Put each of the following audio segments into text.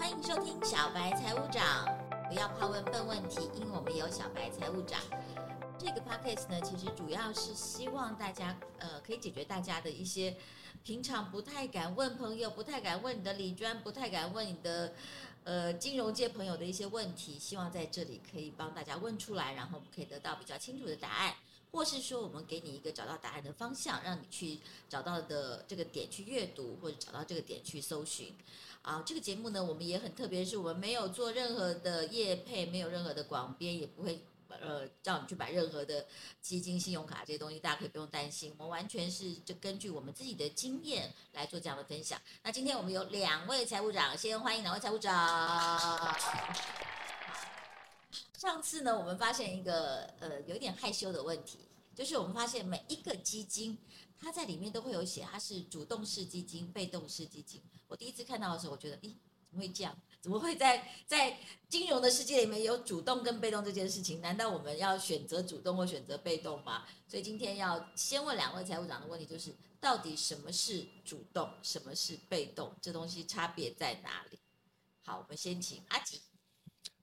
欢迎收听小白财务长，不要怕问笨问题，因为我们有小白财务长。这个 podcast 呢，其实主要是希望大家，呃，可以解决大家的一些平常不太敢问朋友、不太敢问你的理专、不太敢问你的，呃，金融界朋友的一些问题，希望在这里可以帮大家问出来，然后可以得到比较清楚的答案。或是说，我们给你一个找到答案的方向，让你去找到的这个点去阅读，或者找到这个点去搜寻。啊，这个节目呢，我们也很特别，是我们没有做任何的业配，没有任何的广编，也不会呃叫你去买任何的基金、信用卡这些东西，大家可以不用担心。我们完全是就根据我们自己的经验来做这样的分享。那今天我们有两位财务长，先欢迎两位财务长。上次呢，我们发现一个呃有点害羞的问题，就是我们发现每一个基金，它在里面都会有写它是主动式基金、被动式基金。我第一次看到的时候，我觉得，咦，怎么会这样？怎么会在在金融的世界里面有主动跟被动这件事情？难道我们要选择主动或选择被动吗？所以今天要先问两位财务长的问题，就是到底什么是主动，什么是被动？这东西差别在哪里？好，我们先请阿吉。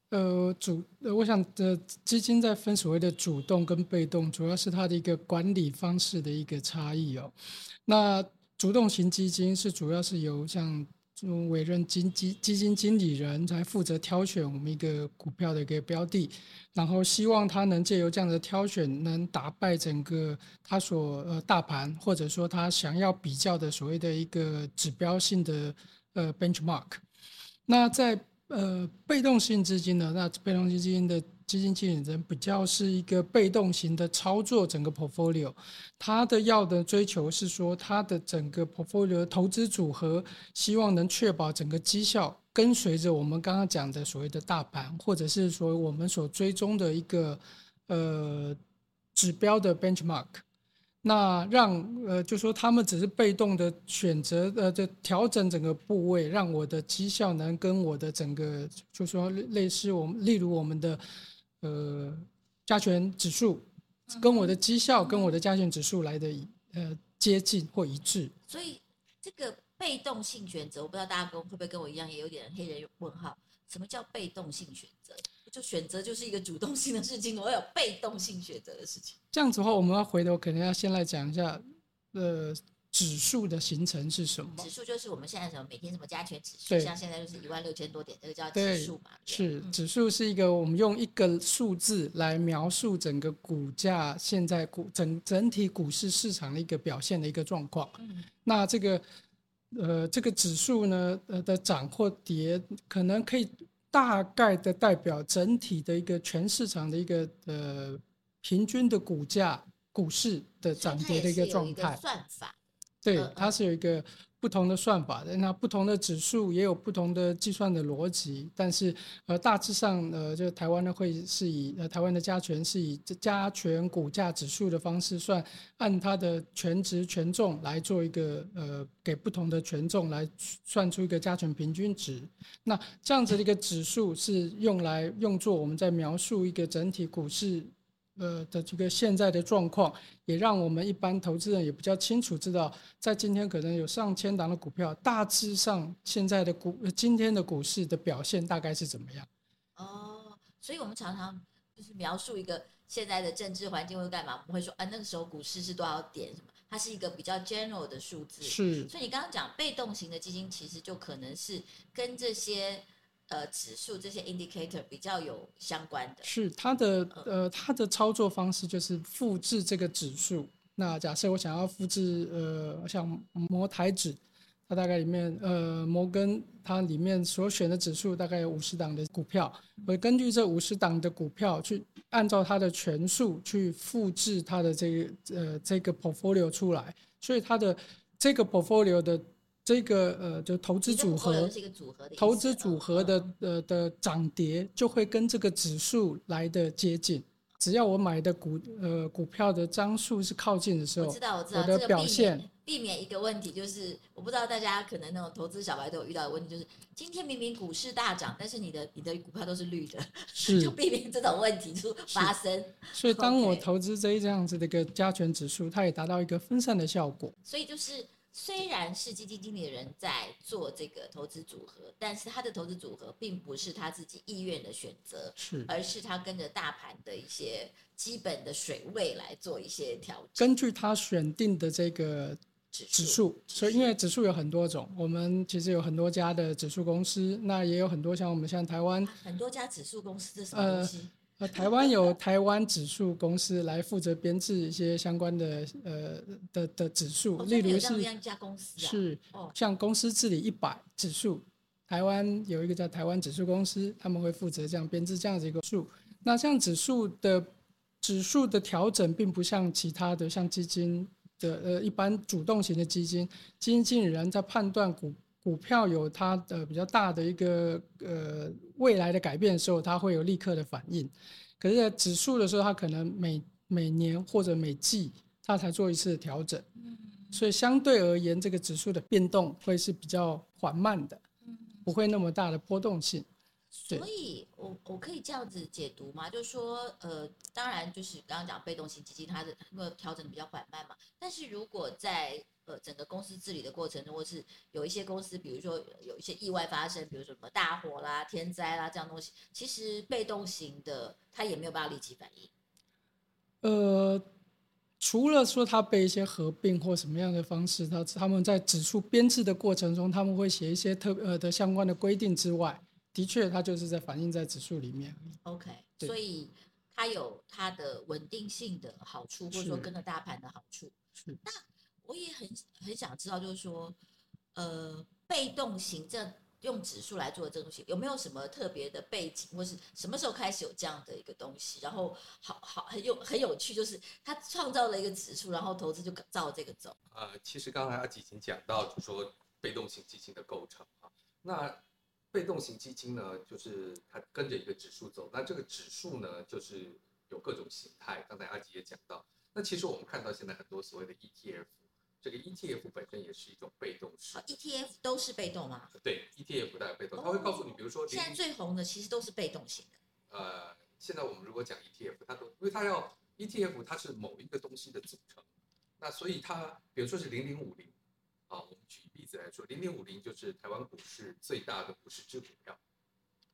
呃，主，呃，我想的基金在分所谓的主动跟被动，主要是它的一个管理方式的一个差异哦。那主动型基金是主要是由像这种委任基金基金经理人来负责挑选我们一个股票的一个标的，然后希望他能借由这样的挑选，能打败整个他所呃大盘，或者说他想要比较的所谓的一个指标性的呃 benchmark。那在呃，被动性资金呢？那被动性基金的基金经理人比较是一个被动型的操作整个 portfolio，他的要的追求是说，他的整个 portfolio 投资组合，希望能确保整个绩效跟随着我们刚刚讲的所谓的大盘，或者是说我们所追踪的一个呃指标的 benchmark。那让呃，就说他们只是被动的选择呃，就调整整个部位，让我的绩效能跟我的整个，就说类似我们，例如我们的呃加权指数，跟我的绩效跟我的加权指数来的呃接近或一致。所以这个被动性选择，我不知道大家跟会不会跟我一样，也有点黑人问号。什么叫被动性选择？就选择就是一个主动性的事情，我有被动性选择的事情。这样子的话，我们要回头可能要先来讲一下，呃，指数的形成是什么？指数就是我们现在什么每天什么加权指数，像现在就是一万六千多点，这个叫指数嘛。是，指数是一个我们用一个数字来描述整个股价现在股整整体股市市场的一个表现的一个状况。嗯，那这个呃这个指数呢呃的涨或跌，可能可以。大概的代表整体的一个全市场的一个呃平均的股价股市的涨跌的一个状态。算法，对，它是有一个不同的算法的。那不同的指数也有不同的计算的逻辑，但是呃大致上呃就台湾呢会是以呃台湾的加权是以加权股价指数的方式算，按它的权值权重来做一个呃给不同的权重来算出一个加权平均值。那这样子的一个指数是用来用作我们在描述一个整体股市。呃的这个现在的状况，也让我们一般投资人也比较清楚知道，在今天可能有上千档的股票，大致上现在的股今天的股市的表现大概是怎么样？哦，所以我们常常就是描述一个现在的政治环境会干嘛，我们会说啊那个时候股市是多少点什么，它是一个比较 general 的数字。是，所以你刚刚讲被动型的基金，其实就可能是跟这些。呃，指数这些 indicator 比较有相关的，是它的呃，它的操作方式就是复制这个指数。那假设我想要复制呃，像摩台指，它大概里面呃，摩根它里面所选的指数大概有五十档的股票，我根据这五十档的股票去按照它的权数去复制它的这个呃这个 portfolio 出来，所以它的这个 portfolio 的。这个呃，就投资组合，投资组合的呃的涨跌就会跟这个指数来的接近。只要我买的股呃股票的张数是靠近的时候，我知道我知道，我的表现、这个、避免避免一个问题就是，我不知道大家可能那种投资小白都有遇到的问题，就是今天明明股市大涨，但是你的你的股票都是绿的，是 就避免这种问题就发生。所以当我投资这一这样子的一个加权指数，它也达到一个分散的效果。所以就是。虽然是基金经理人在做这个投资组合，但是他的投资组合并不是他自己意愿的选择，是，而是他跟着大盘的一些基本的水位来做一些调整。根据他选定的这个指数，指数，所以因为指数有很多种，我们其实有很多家的指数公司，那也有很多像我们像台湾、啊、很多家指数公司，这是什么东西？呃呃，台湾有 台湾指数公司来负责编制一些相关的呃的的指数，哦、例如是一家公司、啊、是像公司治理一百指数，台湾有一个叫台湾指数公司，他们会负责这样编制这样子一个数。那像指数的指数的调整，并不像其他的像基金的呃一般主动型的基金，基金经理人在判断股。股票有它的比较大的一个呃未来的改变的时候，它会有立刻的反应。可是，在指数的时候，它可能每每年或者每季它才做一次调整，所以相对而言，这个指数的变动会是比较缓慢的，不会那么大的波动性。所以我我可以这样子解读吗？就是说，呃，当然就是刚刚讲被动型基金，它的因为调整的比较缓慢嘛。但是如果在呃，整个公司治理的过程中，或是有一些公司，比如说有一些意外发生，比如说什么大火啦、天灾啦这样东西，其实被动型的它也没有办法立即反应。呃，除了说它被一些合并或什么样的方式，它他们在指数编制的过程中，他们会写一些特呃的相关的规定之外，的确它就是在反映在指数里面。OK，所以它有它的稳定性的好处，或者说跟着大盘的好处。是。那我也很很想知道，就是说，呃，被动型这用指数来做的这东西，有没有什么特别的背景，或是什么时候开始有这样的一个东西？然后好好很有很有趣，就是他创造了一个指数，然后投资就照这个走。呃，其实刚才阿吉已经讲到，就是说被动型基金的构成啊。那被动型基金呢，就是它跟着一个指数走。那这个指数呢，就是有各种形态。刚才阿吉也讲到，那其实我们看到现在很多所谓的 ETF。这个 ETF 本身也是一种被动式，ETF 都是被动吗？对，ETF 带有被动，它会告诉你，比如说现在最红的其实都是被动型的。呃，现在我们如果讲 ETF，它都因为它要 ETF，它是某一个东西的组成，那所以它比如说是零零五零啊，我们举例子来说，零零五零就是台湾股市最大的五十只股票，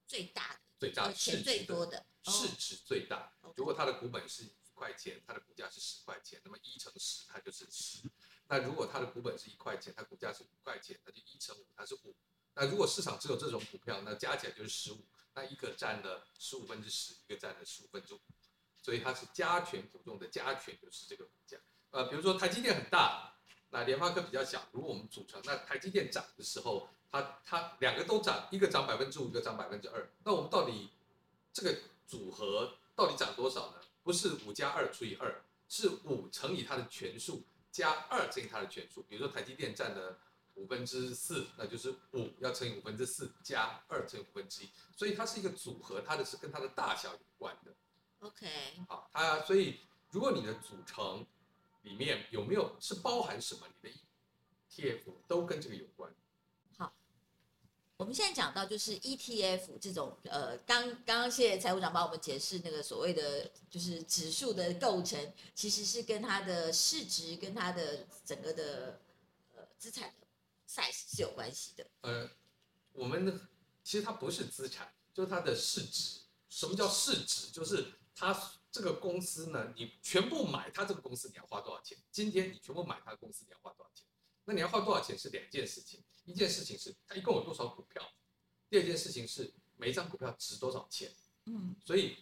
最大的，最大的钱最多的，市值最大。如果它的股本是一块钱，它的股价是十块钱，那么一乘十，它就是十。那如果它的股本是一块钱，它股价是五块钱，那就一乘五，它是五。那如果市场只有这种股票，那加起来就是十五。那一个占了十五分之十，一个占了十五分之五，所以它是加权股中的加权，就是这个股价。呃，比如说台积电很大，那联发科比较小。如果我们组成，那台积电涨的时候，它它两个都涨，一个涨百分之五，一个涨百分之二。那我们到底这个组合到底涨多少呢？不是五加二除以二，是五乘以它的权数。加二乘以它的权数，比如说台积电占了五分之四，那就是五要乘以五分之四加二乘以五分之一，所以它是一个组合，它的是跟它的大小有关的。OK，好，它所以如果你的组成里面有没有是包含什么，你的 ETF 都跟这个有关。我们现在讲到就是 ETF 这种，呃，刚刚刚谢谢财务长帮我们解释那个所谓的就是指数的构成，其实是跟它的市值跟它的整个的呃资产的 size 是有关系的。呃，我们其实它不是资产，就是它的市值。什么叫市值？就是它这个公司呢，你全部买它这个公司你要花多少钱？今天你全部买它公司你要花多少钱？那你要花多少钱是两件事情。一件事情是它一共有多少股票，第二件事情是每一张股票值多少钱。嗯，所以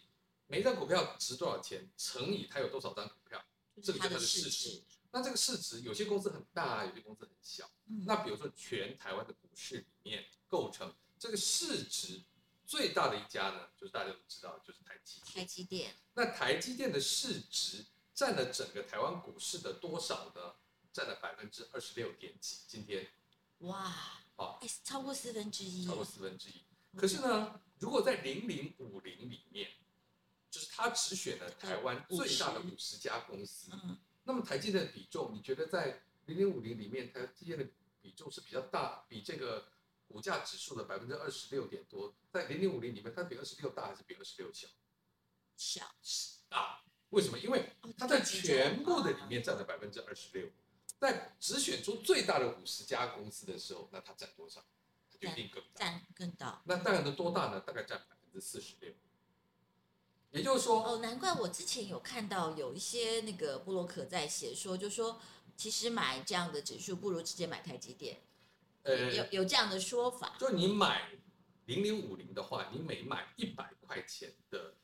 每一张股票值多少钱乘以它有多少张股票，这个就是它的市值。那这个市值有些公司很大，有些公司很小。那比如说全台湾的股市里面构成这个市值最大的一家呢，就是大家都知道，就是台积电。台积电。那台积电的市值占了整个台湾股市的多少呢？占了百分之二十六点几。今天。哇，啊，哎，超过四分之一，超过四分之一。可是呢，如果在零零五零里面，就是他只选了台湾最大的五十家公司，嗯，那么台积电的比重，你觉得在零零五零里面，台积电的比重是比较大，比这个股价指数的百分之二十六点多，在零零五零里面，它比二十六大还是比二十六小？小，大。为什么？因为它在全部的里面占了百分之二十六。在只选出最大的五十家公司的时候，那它占多少？它就一定更大。占更大。那大概的多大呢？大概占百分之四十六。也就是说，哦，难怪我之前有看到有一些那个布洛克在写说，就说其实买这样的指数不如直接买台积电。呃，有有这样的说法。就你买零零五零的话，你每买一百块钱的。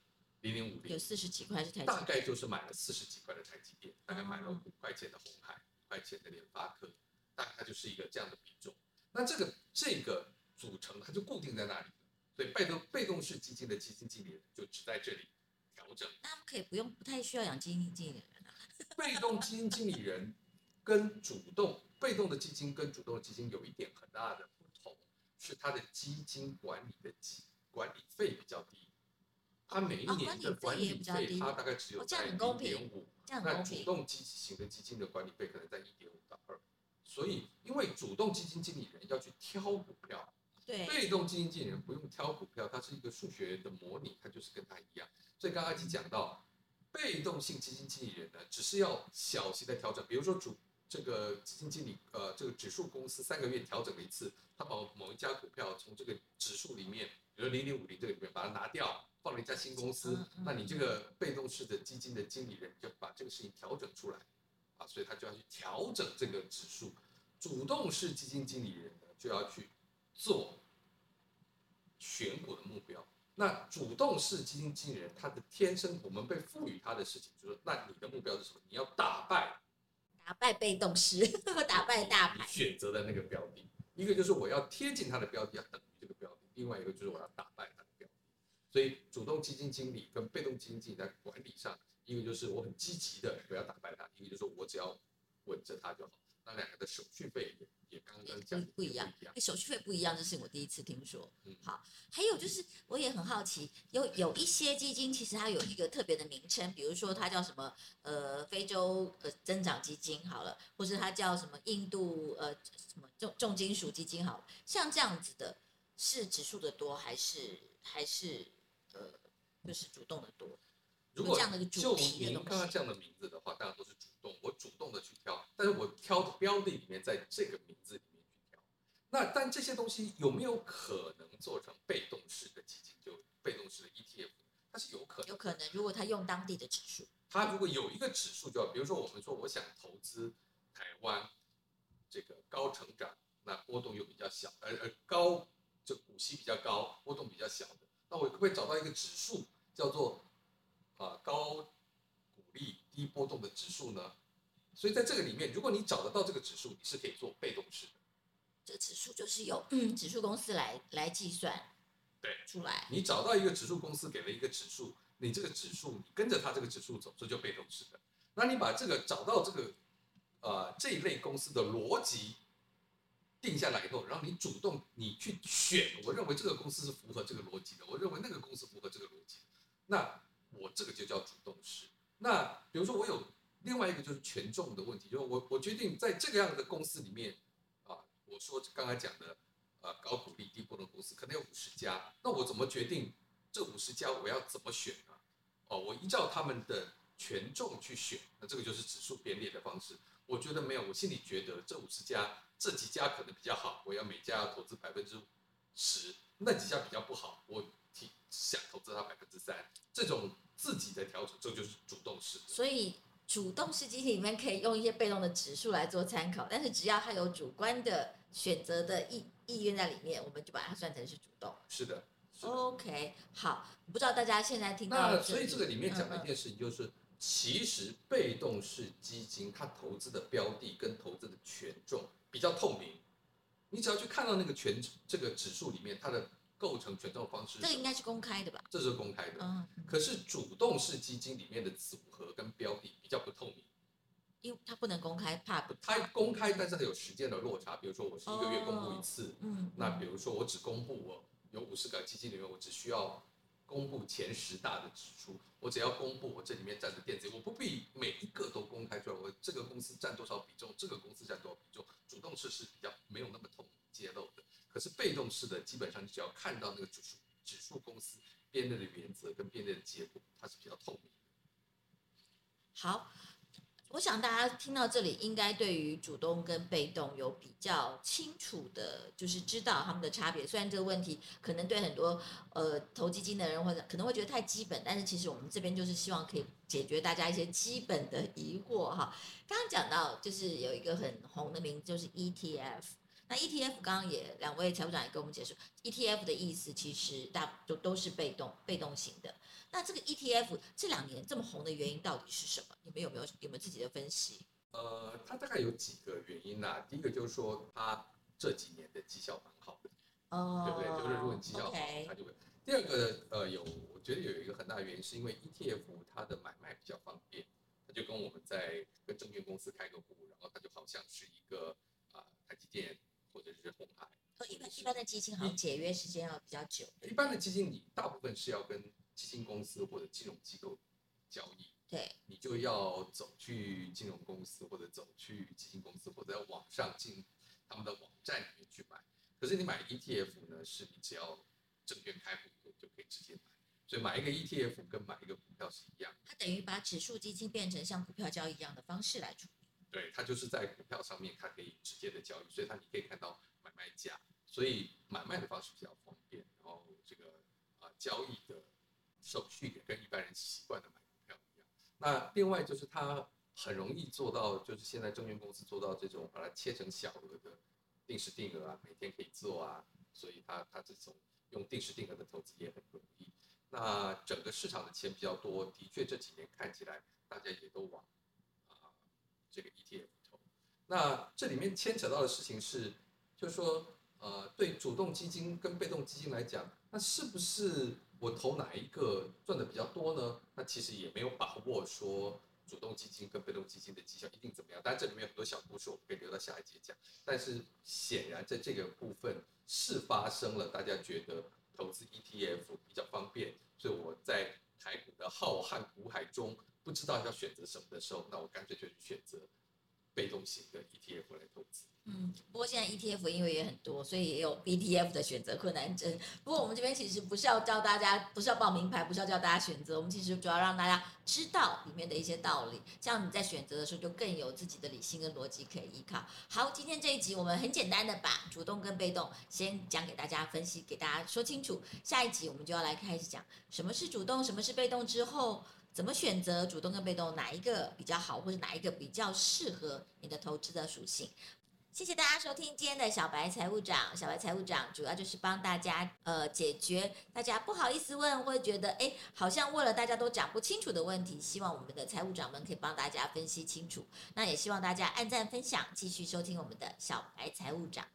零零五零有四十几块是台大概就是买了四十几块的台积电，大概买了五块钱的红海，五块钱的联发科，大概它就是一个这样的比重。那这个这个组成它就固定在那里，所以被动被动式基金的基金经理人就只在这里调整。那他们可以不用，不太需要养基金经理人啊。被动基金经理人跟主动被动的基金跟主动的基金有一点很大的不同，是它的基金管理的基管理费比较低。它每一年的管理费，它大概只有在零点五。那主动积极型的基金的管理费可能在一点五到二。所以，因为主动基金经理人要去挑股票，对，被动基金经理人不用挑股票，它是一个数学的模拟，它就是跟它一样。所以刚刚已经讲到，被动性基金经理人呢，只是要小型的调整，比如说主这个基金经理，呃，这个指数公司三个月调整了一次，他把某一家股票从这个指数里面，比如零零五零这个里面把它拿掉。放了一家新公司，那你这个被动式的基金的经理人就把这个事情调整出来，啊，所以他就要去调整这个指数。主动式基金经理人呢，就要去做选股的目标。那主动式基金经理人，他的天生我们被赋予他的事情，就是那你的目标是什么？你要打败，打败被动式，打败大盘，选择的那个标的。一个就是我要贴近他的标的，要等于这个标的；另外一个就是我要打败他。所以，主动基金经理跟被动基金经理在管理上，一个就是我很积极的，不要打败他；一个就是我只要稳着他就好。那两个的手续费也也刚刚讲不一样，哎，手续费不一样，这是我第一次听说。嗯，好，还有就是我也很好奇，有有一些基金其实它有一个特别的名称，比如说它叫什么呃非洲呃增长基金好了，或是它叫什么印度呃什么重重金属基金好了，像这样子的，是指数的多还是还是？呃，就是主动的多。如果就您刚刚这样的名字的话，大家都是主动。我主动的去挑，但是我挑的标的里面，在这个名字里面去挑。那但这些东西有没有可能做成被动式的基金？就被动式的 ETF，它是有可能。有可能，如果他用当地的指数。他如果有一个指数，就比如说我们说我想投资台湾这个高成长，那波动又比较小，而而高就股息比较高，波动比较小的。那我可不可以找到一个指数，叫做啊高股利低波动的指数呢？所以在这个里面，如果你找得到这个指数，你是可以做被动式的。这个指数就是由嗯指数公司来来计算，对，出来。你找到一个指数公司给了一个指数，你这个指数你跟着它这个指数走，这就被动式的。那你把这个找到这个呃这一类公司的逻辑。定下来以后，然后你主动你去选，我认为这个公司是符合这个逻辑的，我认为那个公司符合这个逻辑，那我这个就叫主动式。那比如说我有另外一个就是权重的问题，就是我我决定在这个样的公司里面啊，我说刚才讲的啊高股利低波动公司可能有五十家，那我怎么决定这五十家我要怎么选呢？哦，我依照他们的权重去选，那这个就是指数编列的方式。我觉得没有，我心里觉得这五十家。这几家可能比较好，我要每家要投资百分之十，那几家比较不好，我提想投资它百分之三，这种自己的调整，这就是主动式。所以主动式基金里面可以用一些被动的指数来做参考，但是只要它有主观的选择的意意愿在里面，我们就把它算成是主动。是的。是的 OK，好，不知道大家现在听到。那所以这个里面讲的一件事情就是。嗯嗯其实被动式基金，它投资的标的跟投资的权重比较透明，你只要去看到那个权这个指数里面它的构成权重方式，这个应该是公开的吧？这是公开的。可是主动式基金里面的组合跟标的比较不透明，因为它不能公开，怕不？它公开，但是它有时间的落差。比如说我是一个月公布一次，嗯，那比如说我只公布我有五十个基金里面，我只需要。公布前十大的指数，我只要公布我这里面占是的，基本上只要看到那个指数指数公司编列的原则跟编列的结果，它是比较透明的。好，我想大家听到这里，应该对于主动跟被动有比较清楚的，就是知道他们的差别。虽然这个问题可能对很多呃投基金的人或者可能会觉得太基本，但是其实我们这边就是希望可以解决大家一些基本的疑惑哈。刚刚讲到就是有一个很红的名字，就是 ETF。那 ETF 刚刚也两位财务长也跟我们解释，ETF 的意思其实大都都是被动被动型的。那这个 ETF 这两年这么红的原因到底是什么？你们有没有有没有自己的分析？呃，它大概有几个原因呐、啊。第一个就是说，它这几年的绩效蛮好的，哦，对不对？就是如果你绩效好.它就会。第二个，呃，有我觉得有一个很大的原因，是因为 ETF 它的买卖比较方便，它就跟我们在跟证券公司开个户，然后它就好像是一个啊、呃、台积电或者是红海。一般一般的基金好像解约时间要比较久。一般的基金你大部分是要跟基金公司或者金融机构交易，对，你就要走去金融公司或者走去基金公司或者在网上进他们的网站里面去买。可是你买 ETF 呢，是你只要证券开户就可以直接买，所以买一个 ETF 跟买一个股票是一样。它等于把指数基金变成像股票交易一样的方式来处理。对，它就是在股票上面，它可以直接的交易，所以它你可以看到买卖价，所以买卖的方式比较方便，然后这个啊、交易的。手续也跟一般人习惯的买股票一样。那另外就是它很容易做到，就是现在证券公司做到这种把它切成小额的定时定额啊，每天可以做啊，所以它它这种用定时定额的投资也很容易。那整个市场的钱比较多，的确这几年看起来大家也都往这个 ETF 投。那这里面牵扯到的事情是，就是说呃对主动基金跟被动基金来讲，那是不是？我投哪一个赚的比较多呢？那其实也没有把握说主动基金跟被动基金的绩效一定怎么样。当然这里面有很多小故事，我们可以留到下一节讲。但是显然在这个部分是发生了，大家觉得投资 ETF 比较方便，所以我在台股的浩瀚股海中不知道要选择什么的时候，那我干脆就去选择被动型的 ETF 来投资。嗯，不过现在 ETF 因为也很多，所以也有 ETF 的选择困难症。不过我们这边其实不是要教大家，不是要报名牌，不是要教大家选择，我们其实主要让大家知道里面的一些道理，这样你在选择的时候就更有自己的理性跟逻辑可以依靠。好，今天这一集我们很简单的把主动跟被动先讲给大家分析，给大家说清楚。下一集我们就要来开始讲什么是主动，什么是被动之后。怎么选择主动跟被动，哪一个比较好，或者哪一个比较适合你的投资的属性？谢谢大家收听今天的小白财务长。小白财务长主要就是帮大家呃解决大家不好意思问，或者觉得哎好像问了大家都讲不清楚的问题，希望我们的财务长们可以帮大家分析清楚。那也希望大家按赞分享，继续收听我们的小白财务长。